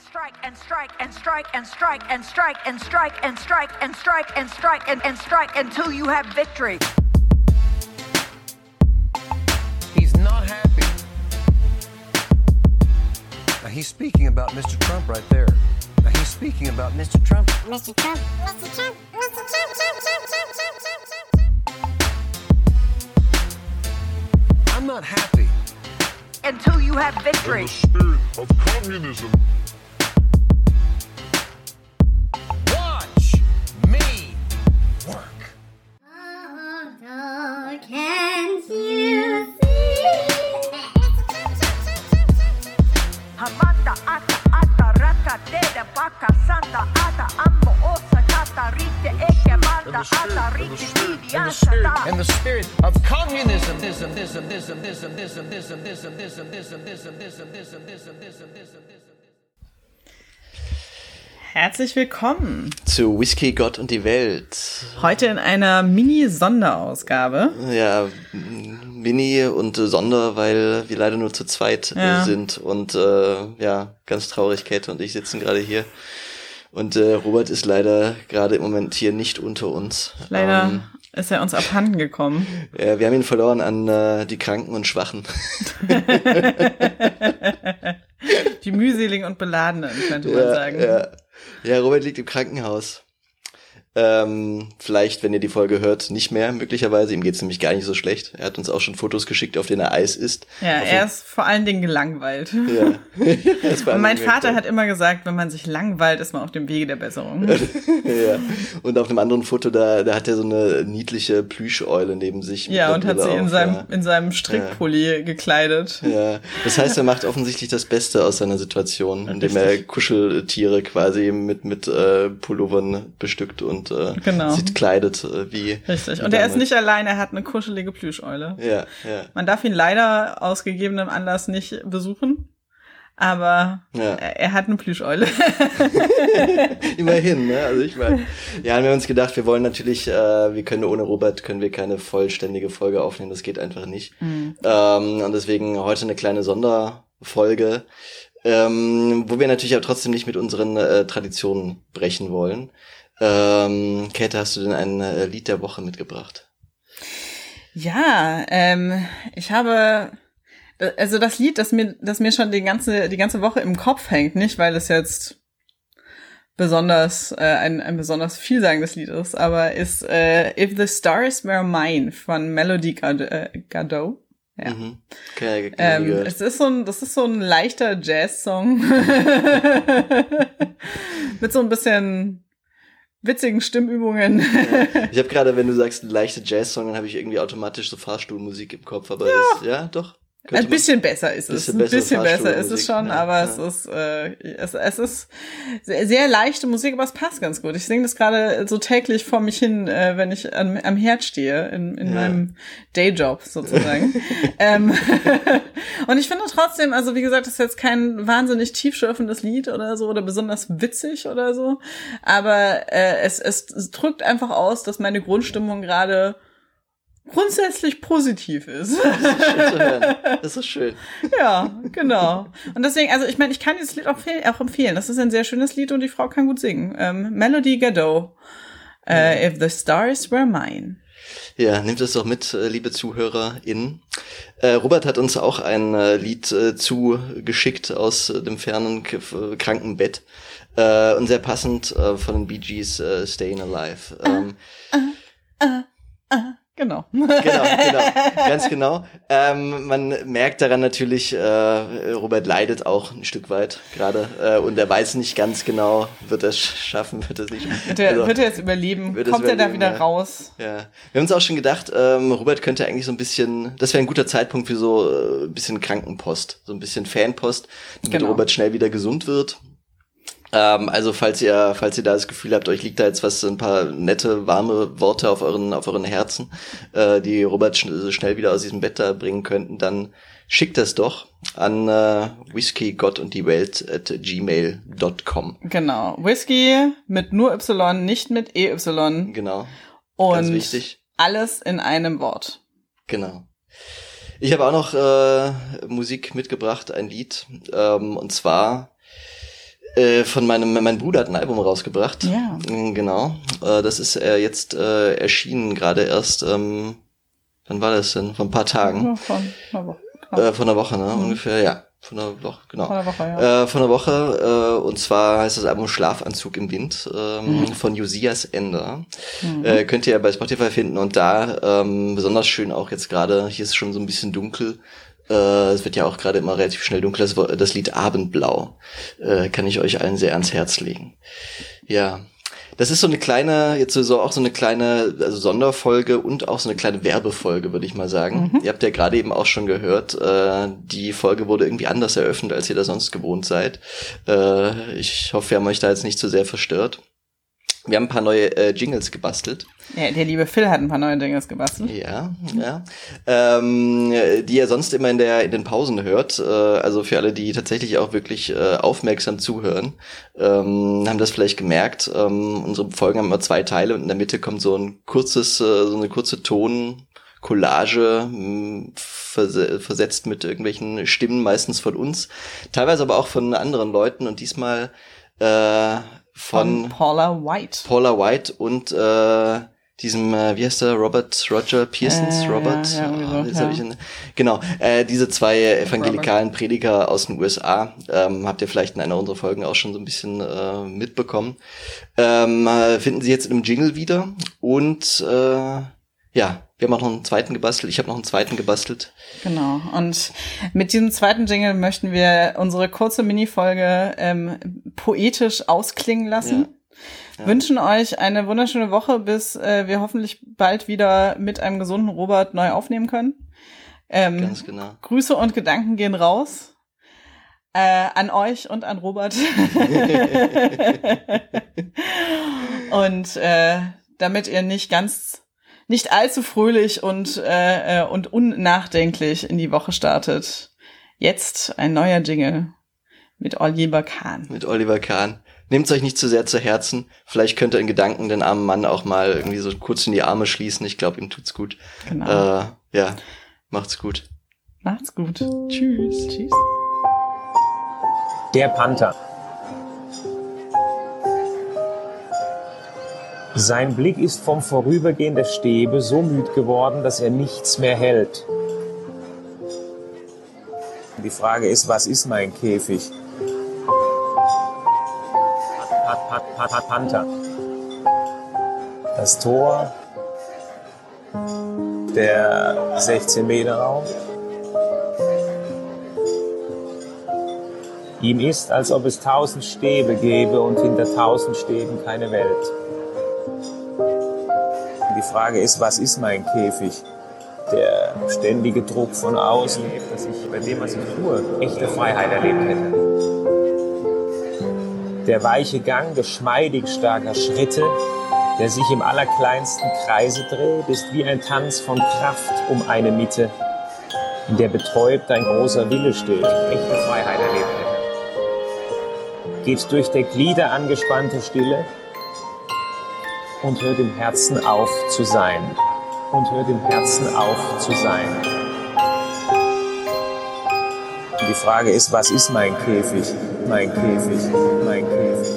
strike and strike and strike and strike and strike and strike and strike and strike and strike and strike and and strike until you have victory. He's not happy. Now he's speaking about Mr. Trump right there. Now he's speaking about Mr. Trump. Mr. Trump, Mr. Trump, Mr. Trump, Trump, Trump, Trump, Trump, Trump, Trump. I'm not happy. Until you have victory. the spirit of communism. in the spirit, of communism this and this and this and this and this and this and this and this and this and this and this and this and this and this and this and this Herzlich willkommen zu Whisky, Gott und die Welt. Heute in einer Mini-Sonderausgabe. Ja, Mini und Sonder, weil wir leider nur zu zweit ja. sind und äh, ja, ganz traurig, Kate und ich sitzen gerade hier und äh, Robert ist leider gerade im Moment hier nicht unter uns. Leider Ähm, ist er uns abhanden gekommen. ja, wir haben ihn verloren an äh, die Kranken und Schwachen. Die mühseligen und beladenen, könnte man ja, sagen. Ja. ja, Robert liegt im Krankenhaus. Ähm, vielleicht, wenn ihr die Folge hört, nicht mehr, möglicherweise. Ihm geht's nämlich gar nicht so schlecht. Er hat uns auch schon Fotos geschickt, auf denen er Eis isst. Ja, auf er ist vor allen Dingen gelangweilt. Ja. Und mein Vater hat immer gesagt, wenn man sich langweilt, ist man auf dem Wege der Besserung. ja. Und auf einem anderen Foto, da, da hat er so eine niedliche Plüscheule neben sich. Ja, und hat sie in seinem, ja. in seinem Strickpulli gekleidet. Ja, das heißt, er macht offensichtlich das Beste aus seiner Situation, indem er. Kuscheltiere quasi mit mit äh, Pullovern bestückt und äh, Genau. sie kleidet äh, wie. Richtig. wie Und er ist nicht allein, er hat eine kuschelige Plüscheule. Ja, ja. Man darf ihn leider aus gegebenem Anlass nicht besuchen. Aber Ja. er, er hat eine Plüscheule. Immerhin, ne? Also ich meine, ja, haben wir uns gedacht, wir wollen natürlich, äh, wir können ohne Robert können wir keine vollständige Folge aufnehmen, das geht einfach nicht. Ähm, und deswegen heute eine kleine Sonderfolge, ähm, wo wir natürlich aber trotzdem nicht mit unseren äh, Traditionen brechen wollen. Ähm, Käthe, hast du denn ein äh, Lied der Woche mitgebracht? Ja, ähm, ich habe also das Lied, das mir, das mir schon die ganze, die ganze Woche im Kopf hängt, nicht weil es jetzt besonders äh, ein, ein besonders vielsagendes Lied ist, aber ist äh, If the Stars Were Mine von Melody Gad äh, Gadot. Ja. Mhm. Okay, Ähm, es ist so ein, das ist so ein leichter Jazz-Song mit so ein bisschen witzigen Stimmübungen. Ich habe gerade, wenn du sagst, ein leichter Jazz-Song, dann habe ich irgendwie automatisch so Fahrstuhlmusik im Kopf, aber ja, ist, ja doch. Ein bisschen besser ist es. Ein bisschen besser ist es schon, ja, aber ja. es ist, äh, es, es ist sehr, sehr leichte Musik, aber es passt ganz gut. Ich singe das gerade so täglich vor mich hin, äh, wenn ich am, am Herd stehe, in, in Ja. meinem Dayjob sozusagen. ähm, und ich finde trotzdem, also wie gesagt, das ist jetzt kein wahnsinnig tiefschürfendes Lied oder so oder besonders witzig oder so, aber äh, es, es, es drückt einfach aus, dass meine Grundstimmung gerade grundsätzlich positiv ist. Schön zu hören. Das ist schön. Ja, genau. Und deswegen, also ich meine, ich kann dieses Lied auch, auch empfehlen. Das ist ein sehr schönes Lied und die Frau kann gut singen. Ähm, Melody Gadot. Äh, If the Stars Were Mine. Ja, nehmt es doch mit, äh, liebe ZuhörerInnen. Äh, Robert hat uns auch ein äh, Lied äh, zugeschickt aus äh, dem fernen Krankenbett. Äh, und sehr passend von den Bee Gees Staying Alive. Ähm, Genau. genau, genau, ganz genau. Ähm, man merkt daran natürlich, äh, Robert leidet auch ein Stück weit gerade äh, und er weiß nicht ganz genau, wird er es schaffen, wird er es nicht. Wird er, Also- wird er jetzt überleben? Wird es Kommt er da überleben, wieder ja. raus? Ja, wir haben uns auch schon gedacht, ähm, Robert könnte eigentlich so ein bisschen, das wäre ein guter Zeitpunkt für so äh, ein bisschen Krankenpost, so ein bisschen Fanpost, damit Genau. Robert schnell wieder gesund wird. Ähm, also falls ihr, falls ihr da das Gefühl habt, euch liegt da jetzt was, ein paar nette, warme Worte auf euren, auf euren Herzen, äh, die Robert schn so schnell wieder aus diesem Bett da bringen könnten, dann schickt das doch an äh, Whisky, Gott und die Welt at gmail.com. Genau. Whisky mit nur Y, nicht mit EY. Genau, Und ganz wichtig. alles in einem Wort. Genau. Ich habe auch noch äh, Musik mitgebracht, ein Lied. Ähm, und zwar Äh, von meinem, mein Bruder hat ein Album rausgebracht. Ja. Mm, Genau. Äh, das ist äh, jetzt äh, erschienen, gerade erst, ähm, wann war das denn? Vor ein paar Tagen. Ja, Von einer Woche. Knapp. Äh, von einer Woche, ne? Ungefähr, ja. Von einer Woche, genau. Von einer Woche, ja. Äh, von einer Woche, äh, und zwar heißt das Album Schlafanzug im Wind ähm, Mhm. von Josias Ender. Äh, könnt ihr ja bei Spotify finden und da ähm, besonders schön auch jetzt gerade, hier ist schon so ein bisschen dunkel, äh, es wird ja auch gerade immer relativ schnell dunkel, das, das Lied Abendblau äh, kann ich euch allen sehr ans Herz legen. Ja. Das ist so eine kleine, jetzt so auch so eine kleine also Sonderfolge und auch so eine kleine Werbefolge, würde ich mal sagen. Ihr habt ja gerade eben auch schon gehört, äh, die Folge wurde irgendwie anders eröffnet, als ihr das sonst gewohnt seid. Äh, ich hoffe, wir haben euch da jetzt nicht zu sehr verstört. Wir haben ein paar neue äh, Jingles gebastelt. Ja, der liebe Phil hat ein paar neue Dinge gebastelt. Ja, ja. Ähm, die ihr sonst immer in der in den Pausen hört. Äh, also für alle, die tatsächlich auch wirklich äh, aufmerksam zuhören, ähm, haben das vielleicht gemerkt. Ähm, unsere Folgen haben immer zwei Teile und in der Mitte kommt so ein kurzes, äh, so eine kurze Ton. Collage mh, verse versetzt mit irgendwelchen Stimmen, meistens von uns, teilweise aber auch von anderen Leuten und diesmal äh, Von von Paula White. Paula White und äh, diesem, äh, wie heißt der, Robert Roger Pearsons, Äh, Robert? ja, ja, so, Ah, ja. hab ich ihn- genau, äh, diese zwei evangelikalen Prediger aus den USA, ähm, habt ihr vielleicht in einer unserer Folgen auch schon so ein bisschen äh, mitbekommen, ähm, äh, finden sie jetzt im Jingle wieder und äh, ja, wir haben auch noch einen zweiten gebastelt, ich habe noch einen zweiten gebastelt. Genau. Und mit diesem zweiten Jingle möchten wir unsere kurze Minifolge ähm, poetisch ausklingen lassen. Wünschen euch eine wunderschöne Woche, bis äh, wir hoffentlich bald wieder mit einem gesunden Robert neu aufnehmen können. Ähm, Ganz genau. Grüße und Gedanken gehen raus. Äh, an euch und an Robert. und äh, damit ihr nicht ganz, nicht allzu fröhlich und, äh, äh, und unnachdenklich in die Woche startet. Jetzt ein neuer Jingle mit Oliver Kahn. mit Oliver Kahn. Nehmt euch nicht zu sehr zu Herzen. Vielleicht könnt ihr in Gedanken den armen Mann auch mal irgendwie so kurz in die Arme schließen. Ich glaube, ihm tut's gut. Genau. Äh, ja, macht's gut. Macht's gut. Tschüss. Tschüss. Der Panther. Sein Blick ist vom Vorübergehen der Stäbe so müd geworden, dass er nichts mehr hält. Die Frage ist, was ist mein Käfig? Pan- Pan- Pan- Pan- Panther. Das Tor, der 16 Meter Raum. Ihm ist, als ob es tausend Stäbe gäbe und hinter tausend Stäben keine Welt. Die Frage ist, was ist mein Käfig? Der ständige Druck von außen, dass ich bei dem, was ich tue, echte Freiheit erlebt hätte. Der weiche Gang geschmeidig starker Schritte, der sich im allerkleinsten Kreise dreht, ist wie ein Tanz von Kraft um eine Mitte, in der betäubt ein großer Wille steht, echte Freiheit erlebt hätte geht durch der Glieder angespannte Stille und hört im Herzen auf zu sein. Und hört im Herzen auf zu sein. Die Frage ist, was ist mein Käfig? Mein Käfig, mein Käfig.